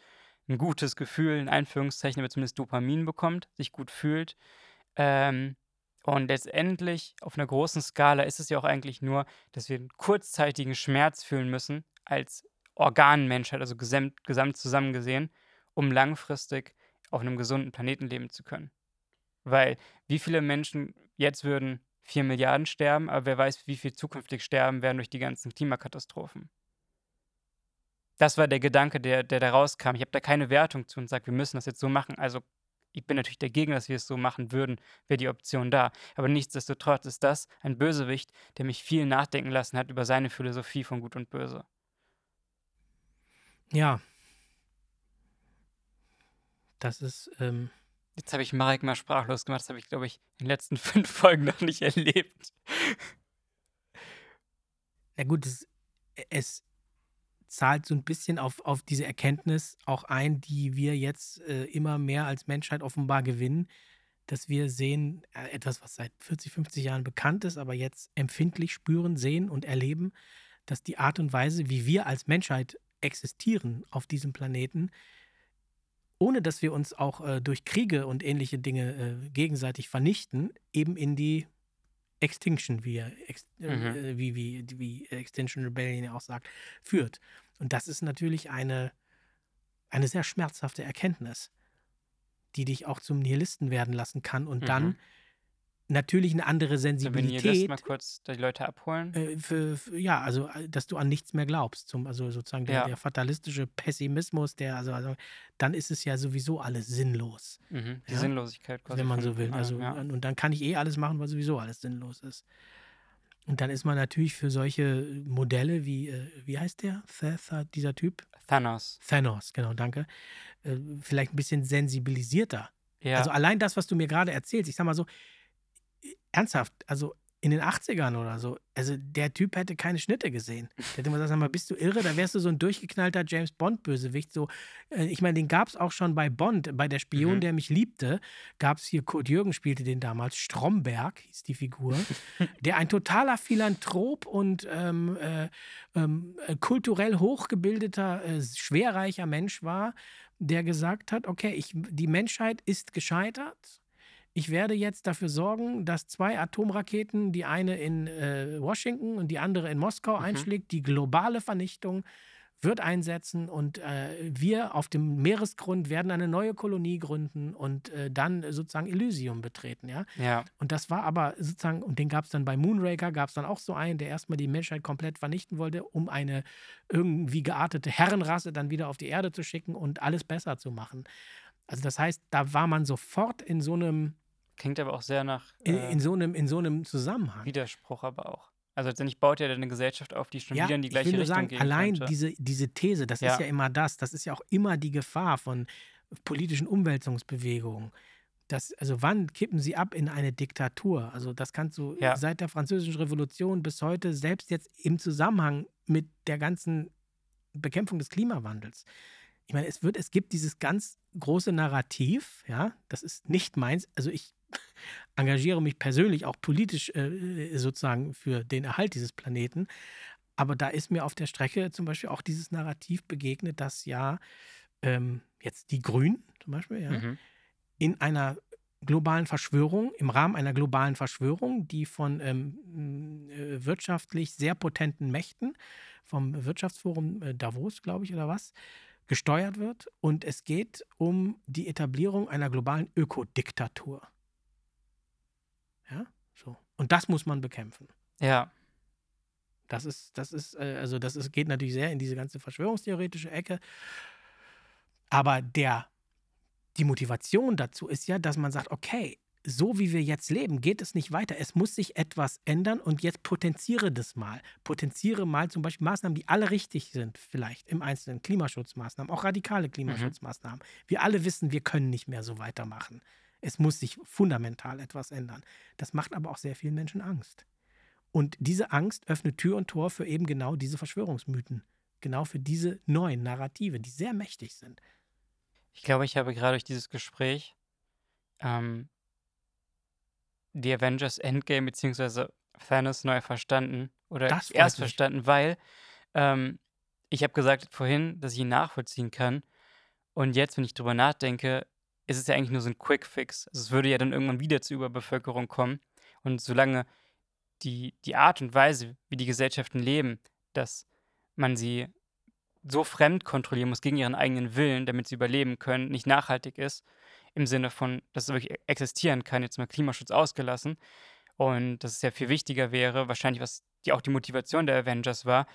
ein gutes Gefühl, in Anführungszeichen, aber zumindest Dopamin bekommt, sich gut fühlt. Ähm, und letztendlich auf einer großen Skala ist es ja auch eigentlich nur, dass wir einen kurzzeitigen Schmerz fühlen müssen als Organmenschheit, also gesamt, gesamt zusammen gesehen, um langfristig auf einem gesunden Planeten leben zu können. Weil wie viele Menschen jetzt würden 4 Milliarden sterben, aber wer weiß, wie viel zukünftig sterben werden durch die ganzen Klimakatastrophen. Das war der Gedanke, der, der da rauskam. Ich habe da keine Wertung zu und sage, wir müssen das jetzt so machen. Also ich bin natürlich dagegen, dass wir es so machen würden, wäre die Option da. Aber nichtsdestotrotz ist das ein Bösewicht, der mich viel nachdenken lassen hat über seine Philosophie von Gut und Böse. Ja. Das ist, ähm, Jetzt habe ich Marek mal sprachlos gemacht. Das habe ich, glaube ich, in den letzten fünf Folgen noch nicht erlebt. na gut, es, es zahlt so ein bisschen auf, auf diese Erkenntnis auch ein, die wir jetzt äh, immer mehr als Menschheit offenbar gewinnen, dass wir sehen, äh, etwas, was seit 40, 50 Jahren bekannt ist, aber jetzt empfindlich spüren, sehen und erleben, dass die Art und Weise, wie wir als Menschheit existieren auf diesem Planeten, ohne dass wir uns auch äh, durch Kriege und ähnliche Dinge äh, gegenseitig vernichten, eben in die Extinction, wie, ex, äh, Mhm. wie, wie, wie Extinction Rebellion ja auch sagt, führt. Und das ist natürlich eine, eine sehr schmerzhafte Erkenntnis, die dich auch zum Nihilisten werden lassen kann und dann Mhm. Natürlich eine andere Sollen wir Nihilist Sensibilität mal kurz die Leute abholen? äh, für, für, ja, also, äh, dass du an nichts mehr glaubst. Zum, also sozusagen der, Ja. der fatalistische Pessimismus, der, also, also, dann ist es ja sowieso alles sinnlos, Mhm. Die ja, Sinnlosigkeit quasi. wenn man so will. Also, ja. und, dann kann ich eh alles machen, weil sowieso alles sinnlos ist. Und dann ist man natürlich für solche Modelle wie, äh, wie heißt der? Th dieser Typ? Thanos. Thanos, genau, danke. Äh, vielleicht ein bisschen sensibilisierter. Ja. Also allein das, was du mir gerade erzählst, ich sag mal so, ernsthaft, also in den 80ern oder so, also der Typ hätte keine Schnitte gesehen. Der hätte immer gesagt, sag mal, bist du irre? Da wärst du so ein durchgeknallter James Bond-Bösewicht. So, äh, ich meine, den gab es auch schon bei Bond, bei der Spion, Mhm. der mich liebte, gab es hier, Kurt Jürgen spielte den damals, Stromberg hieß die Figur, der ein totaler Philanthrop und ähm, äh, ähm, äh, kulturell hochgebildeter, äh, schwerreicher Mensch war, der gesagt hat, okay, ich, die Menschheit ist gescheitert. Ich werde jetzt dafür sorgen, dass zwei Atomraketen, die eine in äh, Washington und die andere in Moskau Mhm. einschlägt, die globale Vernichtung wird einsetzen und äh, wir auf dem Meeresgrund werden eine neue Kolonie gründen und äh, dann sozusagen Elysium betreten, ja. ja. Und das war aber sozusagen, und den gab es dann bei Moonraker, gab es dann auch so einen, der erstmal die Menschheit komplett vernichten wollte, um eine irgendwie geartete Herrenrasse dann wieder auf die Erde zu schicken und alles besser zu machen. Also das heißt, da war man sofort in so einem, Klingt aber auch sehr nach in, äh, in so einem, in so einem Zusammenhang. Widerspruch, aber auch. Also letztendlich baut dann eine Gesellschaft auf, die schon Ja, wieder in die ich gleiche will nur Richtung sagen, gehen allein könnte. diese, diese These, das Ja. ist ja immer das, das ist ja auch immer die Gefahr von politischen Umwälzungsbewegungen. Das, also wann kippen sie ab in eine Diktatur? Also das kannst du Ja. seit der Französischen Revolution bis heute, selbst jetzt im Zusammenhang mit der ganzen Bekämpfung des Klimawandels. ich meine, es wird, es gibt dieses ganz große Narrativ, ja, das ist nicht meins. Also ich engagiere mich persönlich auch politisch äh, sozusagen für den Erhalt dieses Planeten. Aber da ist mir auf der Strecke zum Beispiel auch dieses Narrativ begegnet, dass ja ähm, jetzt die Grünen zum Beispiel ja, Mhm. in einer globalen Verschwörung, im Rahmen einer globalen Verschwörung, die von ähm, äh, wirtschaftlich sehr potenten Mächten, vom Wirtschaftsforum äh, Davos, glaube ich, oder was, gesteuert wird. Und es geht um die Etablierung einer globalen Ökodiktatur. Ja, so. Und das muss man bekämpfen. Ja, Das ist, das ist, äh, also das ist, geht natürlich sehr in diese ganze verschwörungstheoretische Ecke. Aber der, die Motivation dazu ist ja, dass man sagt, okay, so wie wir jetzt leben, geht es nicht weiter. Es muss sich etwas ändern und jetzt potenziere das mal. Potenziere mal zum Beispiel Maßnahmen, die alle richtig sind, vielleicht im Einzelnen. Klimaschutzmaßnahmen, auch radikale Klimaschutzmaßnahmen. Wir alle wissen, wir können nicht mehr so weitermachen. Es muss sich fundamental etwas ändern. Das macht aber auch sehr vielen Menschen Angst. Und diese Angst öffnet Tür und Tor für eben genau diese Verschwörungsmythen. Genau für diese neuen Narrative, die sehr mächtig sind. ich glaube, ich habe gerade durch dieses Gespräch ähm, die Avengers Endgame bzw. Thanos neu verstanden oder erst mich. verstanden, weil ähm, ich habe gesagt vorhin, dass ich ihn nachvollziehen kann. Und jetzt, wenn ich drüber nachdenke, ist es ja eigentlich nur so ein Quick Fix. Also es würde ja dann irgendwann wieder zur Überbevölkerung kommen. Und solange die, die Art und Weise, wie die Gesellschaften leben, dass man sie so fremd kontrollieren muss gegen ihren eigenen Willen, damit sie überleben können, nicht nachhaltig ist, im Sinne von, dass es wirklich existieren kann, jetzt mal Klimaschutz ausgelassen. Und dass es ja viel wichtiger wäre, wahrscheinlich, was die, auch die Motivation der Avengers war,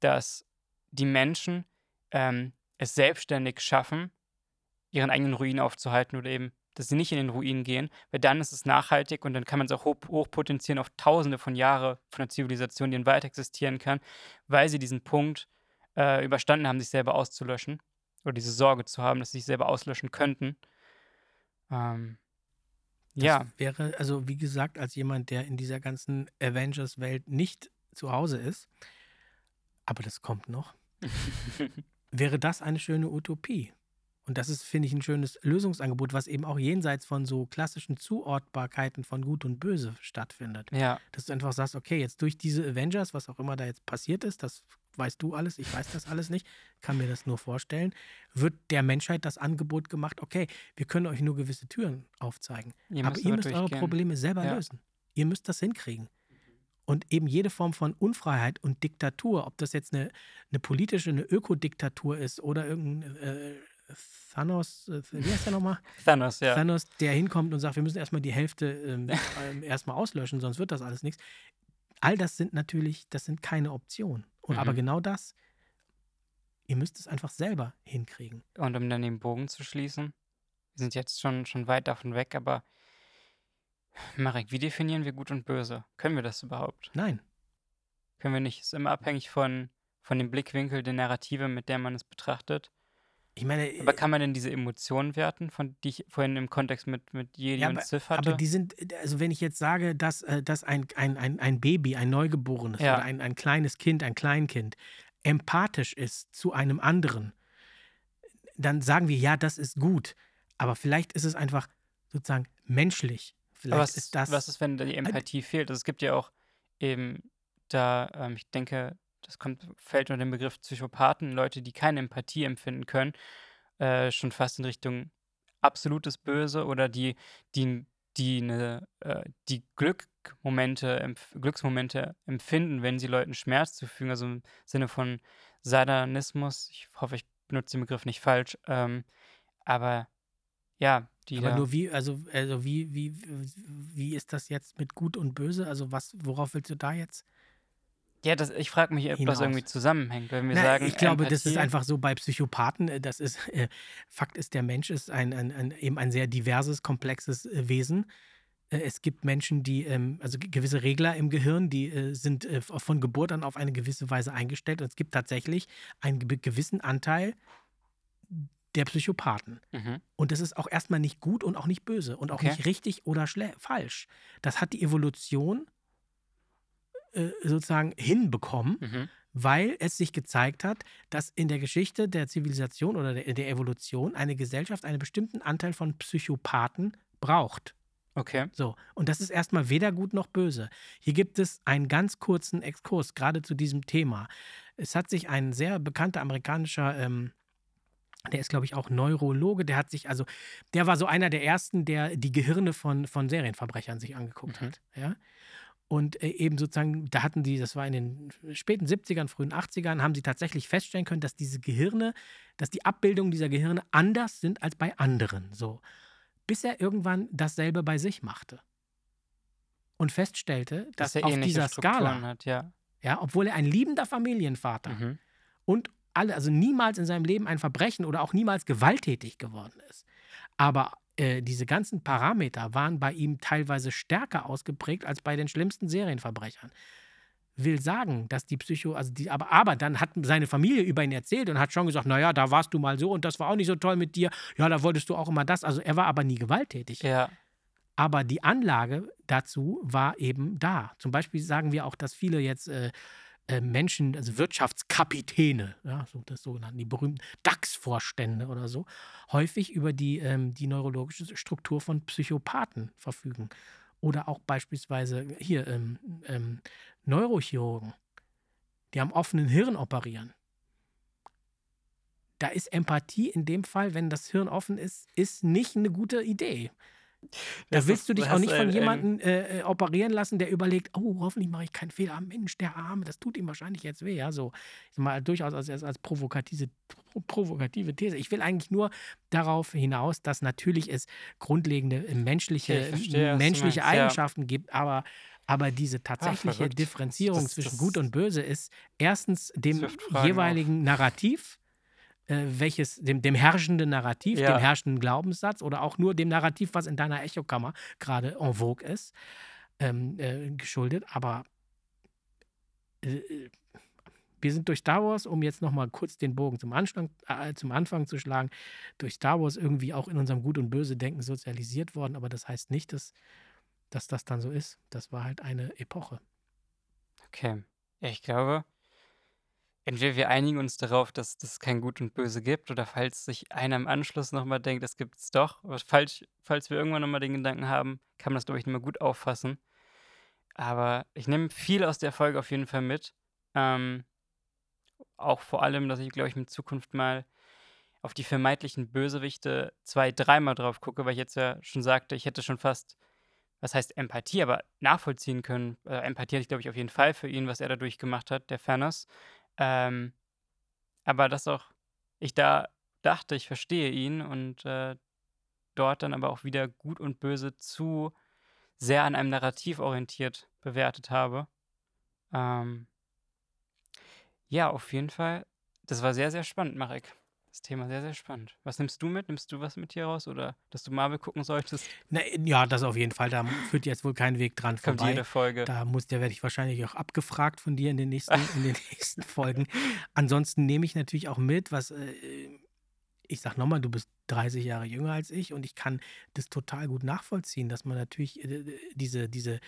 dass die Menschen ähm, es selbstständig schaffen, ihren eigenen Ruin aufzuhalten oder eben, dass sie nicht in den Ruin gehen, weil dann ist es nachhaltig und dann kann man es auch hoch, hochpotenzieren auf tausende von Jahren von einer Zivilisation, die dann weiter existieren kann, weil sie diesen Punkt äh, überstanden haben, sich selber auszulöschen oder diese Sorge zu haben, dass sie sich selber auslöschen könnten. Ähm, Das ja, wäre, also wie gesagt, als jemand, der in dieser ganzen Avengers-Welt nicht zu Hause ist, aber das kommt noch, wäre das eine schöne Utopie. Und das ist, finde ich, ein schönes Lösungsangebot, was eben auch jenseits von so klassischen Zuortbarkeiten von Gut und Böse stattfindet. ja, Dass du einfach sagst, okay, jetzt durch diese Avengers, was auch immer da jetzt passiert ist, das weißt du alles, ich weiß das alles nicht, kann mir das nur vorstellen, wird der Menschheit das Angebot gemacht, okay, wir können euch nur gewisse Türen aufzeigen. ihr Aber ihr müsst eure durchgehen. Probleme selber Ja. lösen. Ihr müsst das hinkriegen. Und eben jede Form von Unfreiheit und Diktatur, ob das jetzt eine, eine politische, eine Ökodiktatur ist oder irgendein äh, Thanos, äh, wie heißt der nochmal? Thanos, ja. Thanos, der hinkommt und sagt, wir müssen erstmal die Hälfte ähm, ähm, erstmal auslöschen, sonst wird das alles nichts. All das sind natürlich, das sind keine Optionen. Und aber Mhm. genau das, ihr müsst es einfach selber hinkriegen. Und um dann den Bogen zu schließen, wir sind jetzt schon, schon weit davon weg, aber Marek, wie definieren wir gut und böse? Können wir das überhaupt? Nein, Können wir nicht? Ist immer abhängig von, von dem Blickwinkel der Narrative, mit der man es betrachtet. Ich meine, Aber kann man denn diese Emotionen werten, von die ich vorhin im Kontext mit, mit Jedi Ja, und aber, Sith hatte? aber die sind, also wenn ich jetzt sage, dass, äh, dass ein, ein, ein, ein Baby, ein Neugeborenes Ja. oder ein, ein kleines Kind, ein Kleinkind empathisch ist zu einem anderen, dann sagen wir, ja, das ist gut. Aber vielleicht ist es einfach sozusagen menschlich. Vielleicht was ist das. was ist, wenn die Empathie fehlt? Also es gibt ja auch eben da, ähm, ich denke, das kommt, fällt unter den Begriff Psychopathen, Leute, die keine Empathie empfinden können, äh, schon fast in Richtung absolutes Böse oder die, die, die, ne, äh, die Glückmomente, empf Glücksmomente empfinden, wenn sie Leuten Schmerz zufügen, also im Sinne von Satanismus. Ich hoffe, ich benutze den Begriff nicht falsch. Ähm, aber ja, die aber nur wie, also, also wie, wie, wie ist das jetzt mit Gut und Böse? Also was, worauf willst du da jetzt? Ja, das, ich frage mich, ob das hinaus. irgendwie zusammenhängt, wenn wir Na, sagen, ich glaube, das ist Empathie- einfach so bei Psychopathen. äh, Das ist, äh, Fakt ist, der Mensch ist ein, ein, ein, eben ein sehr diverses, komplexes äh, Wesen. Äh, es gibt Menschen, die, ähm, also ge- gewisse Regler im Gehirn, die äh, sind von Geburt an auf eine gewisse Weise eingestellt. Und es gibt tatsächlich einen ge- gewissen Anteil der Psychopathen. Mhm. Und das ist auch erstmal nicht gut und auch nicht böse und auch Okay. nicht richtig oder falsch. Das hat die Evolution äh, sozusagen hinbekommen Mhm. weil es sich gezeigt hat, dass in der Geschichte der Zivilisation oder der, der Evolution eine Gesellschaft einen bestimmten Anteil von Psychopathen braucht. Okay. So, und das ist erstmal weder gut noch böse. Hier gibt es einen ganz kurzen Exkurs, gerade zu diesem Thema. Es hat sich ein sehr bekannter amerikanischer, ähm, der ist, glaube ich, auch Neurologe, der hat sich, also, der war so einer der ersten, der die Gehirne von, von Serienverbrechern sich angeguckt Mhm. hat. Ja? Und äh, eben sozusagen, da hatten die, das war in den späten 70ern, frühen 80ern, haben sie tatsächlich feststellen können, dass diese Gehirne, dass die Abbildungen dieser Gehirne anders sind als bei anderen. So. Bis er irgendwann dasselbe bei sich machte. Und feststellte, dass, er auf dieser Strukturen Skala, hat, ja. ja, obwohl er ein liebender Familienvater Mhm. und alle, also niemals in seinem Leben ein Verbrechen oder auch niemals gewalttätig geworden ist. Aber äh, diese ganzen Parameter waren bei ihm teilweise stärker ausgeprägt als bei den schlimmsten Serienverbrechern. Will sagen, dass die Psycho, also die, aber, aber dann hat seine Familie über ihn erzählt und hat schon gesagt, naja, da warst du mal so und das war auch nicht so toll mit dir. Ja, da wolltest du auch immer das. Also er war aber nie gewalttätig. Ja. Aber die Anlage dazu war eben da. Zum Beispiel sagen wir auch, dass viele jetzt äh, äh, Menschen, also Wirtschaftskapitäne, ja, so das sogenannte, die berühmten DAX-Vorstände oder so, häufig über die, ähm, die neurologische Struktur von Psychopathen verfügen. Oder auch beispielsweise hier ähm, ähm, Neurochirurgen, die am offenen Hirn operieren. Da ist Empathie in dem Fall, wenn das Hirn offen ist, ist nicht eine gute Idee. Da willst du dich auch nicht von ein- jemandem äh, äh, operieren lassen, der überlegt, oh, hoffentlich mache ich keinen Fehler. Mensch, der Arme, das tut ihm wahrscheinlich jetzt weh. Ja, so mal durchaus als, als, als provokative, provokative These. Ich will eigentlich nur darauf hinaus, dass natürlich es grundlegende äh, menschliche, verstehe, menschliche meinst, ja. Eigenschaften gibt, aber, aber diese tatsächliche verrückt. Differenzierung Das- zwischen das- Gut und Böse ist erstens dem jeweiligen Narrativ äh, welches dem, dem herrschenden Narrativ, Ja. dem herrschenden Glaubenssatz oder auch nur dem Narrativ, was in deiner Echokammer gerade en vogue ist, ähm, äh, geschuldet. Aber äh, wir sind durch Star Wars, um jetzt nochmal kurz den Bogen zum, Anfang, äh, zum Anfang zu schlagen, durch Star Wars irgendwie auch in unserem Gut- und Böse-Denken sozialisiert worden. Aber das heißt nicht, dass, dass das dann so ist. Das war halt eine Epoche. Okay. Ich glaube, entweder wir einigen uns darauf, dass es kein Gut und Böse gibt, oder falls sich einer im Anschluss nochmal denkt, es gibt es doch, falls, falls wir irgendwann nochmal den Gedanken haben, kann man das, glaube ich, nicht mehr gut auffassen. Aber ich nehme viel aus der Folge auf jeden Fall mit. Ähm, auch vor allem, dass ich, glaube ich, in Zukunft mal auf die vermeintlichen Bösewichte zwei, dreimal drauf gucke, weil ich jetzt ja schon sagte, ich hätte schon fast, was heißt Empathie, aber nachvollziehen können. Äh, Empathie hatte ich, glaube ich, auf jeden Fall für ihn, was er dadurch gemacht hat, der Fairness. Ähm, aber dass auch ich da dachte, ich verstehe ihn und äh, dort dann aber auch wieder Gut und Böse zu sehr an einem Narrativ orientiert bewertet habe. Ähm, ja, auf jeden Fall. Das war sehr, sehr spannend, Marek. Das Thema sehr, sehr spannend. Was nimmst du mit? Nimmst du was mit hier raus oder dass du Marvel gucken solltest? Na, ja, das auf jeden Fall. Da führt jetzt wohl kein Weg dran Kommt vorbei. jede Folge. Da muss, der werde ich wahrscheinlich auch abgefragt von dir in den nächsten, in den nächsten Folgen. Ansonsten nehme ich natürlich auch mit, was äh, ich sag nochmal, du bist 30 Jahre jünger als ich und ich kann das total gut nachvollziehen, dass man natürlich äh, diese, diese,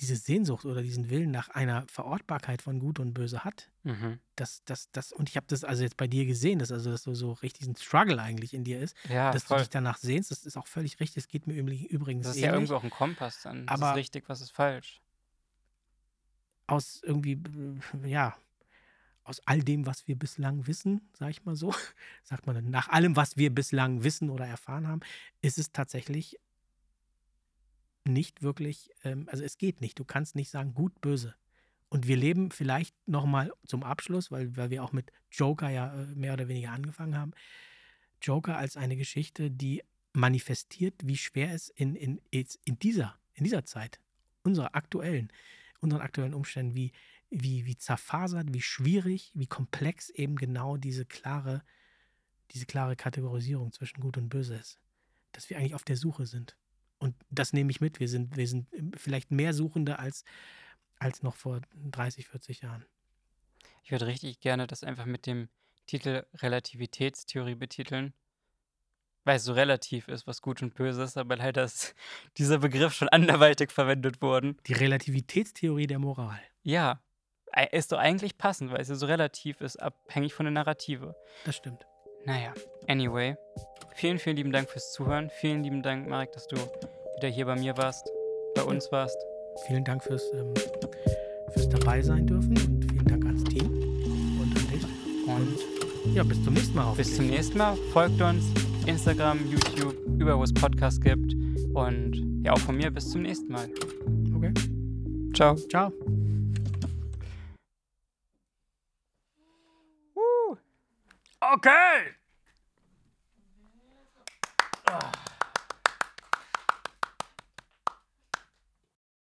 diese Sehnsucht oder diesen Willen nach einer Verortbarkeit von Gut und Böse hat. Mhm. Das, das, das, und ich habe das also jetzt bei dir gesehen, dass also dass so, so richtig ein Struggle eigentlich in dir ist, Ja, dass du voll. dich danach sehnst. Das ist auch völlig richtig. Das geht mir übrigens Das ist ja ähnlich. irgendwo auch ein Kompass dann. Was Aber- ist richtig, was ist falsch? aus irgendwie, ja, aus all dem, was wir bislang wissen, sag ich mal so, sagt man, nach allem, was wir bislang wissen oder erfahren haben, ist es tatsächlich nicht wirklich, ähm, also es geht nicht. Du kannst nicht sagen, gut, böse. Und wir leben vielleicht nochmal zum Abschluss, weil, weil wir auch mit Joker ja äh, mehr oder weniger angefangen haben. Joker als eine Geschichte, die manifestiert, wie schwer es in, in, in, dieser, in dieser Zeit, unserer aktuellen, unseren aktuellen Umständen, wie, wie, wie zerfasert, wie schwierig, wie komplex eben genau diese klare, diese klare Kategorisierung zwischen Gut und Böse ist. Dass wir eigentlich auf der Suche sind. Und das nehme ich mit. Wir sind, wir sind vielleicht mehr Suchende als, als noch vor 30, 40 Jahren. Ich würde richtig gerne das einfach mit dem Titel Relativitätstheorie betiteln, weil es so relativ ist, was gut und böse ist, aber leider ist dieser Begriff schon anderweitig verwendet worden. Die Relativitätstheorie der Moral. Ja, ist doch eigentlich passend, weil es ja so relativ ist, abhängig von der Narrative. Das stimmt. Naja, anyway. Vielen, vielen lieben Dank fürs Zuhören. Vielen lieben Dank, Marek, dass du wieder hier bei mir warst, bei uns warst. Vielen Dank fürs, ähm, fürs dabei sein dürfen und vielen Dank ans Team und an dich. Und Ja, bis zum nächsten Mal. bis zum nächsten Mal. Folgt uns, Instagram, YouTube, überall, wo es Podcasts gibt. Und ja, auch von mir bis zum nächsten Mal. Okay. Ciao. Ciao. Ok! Ah.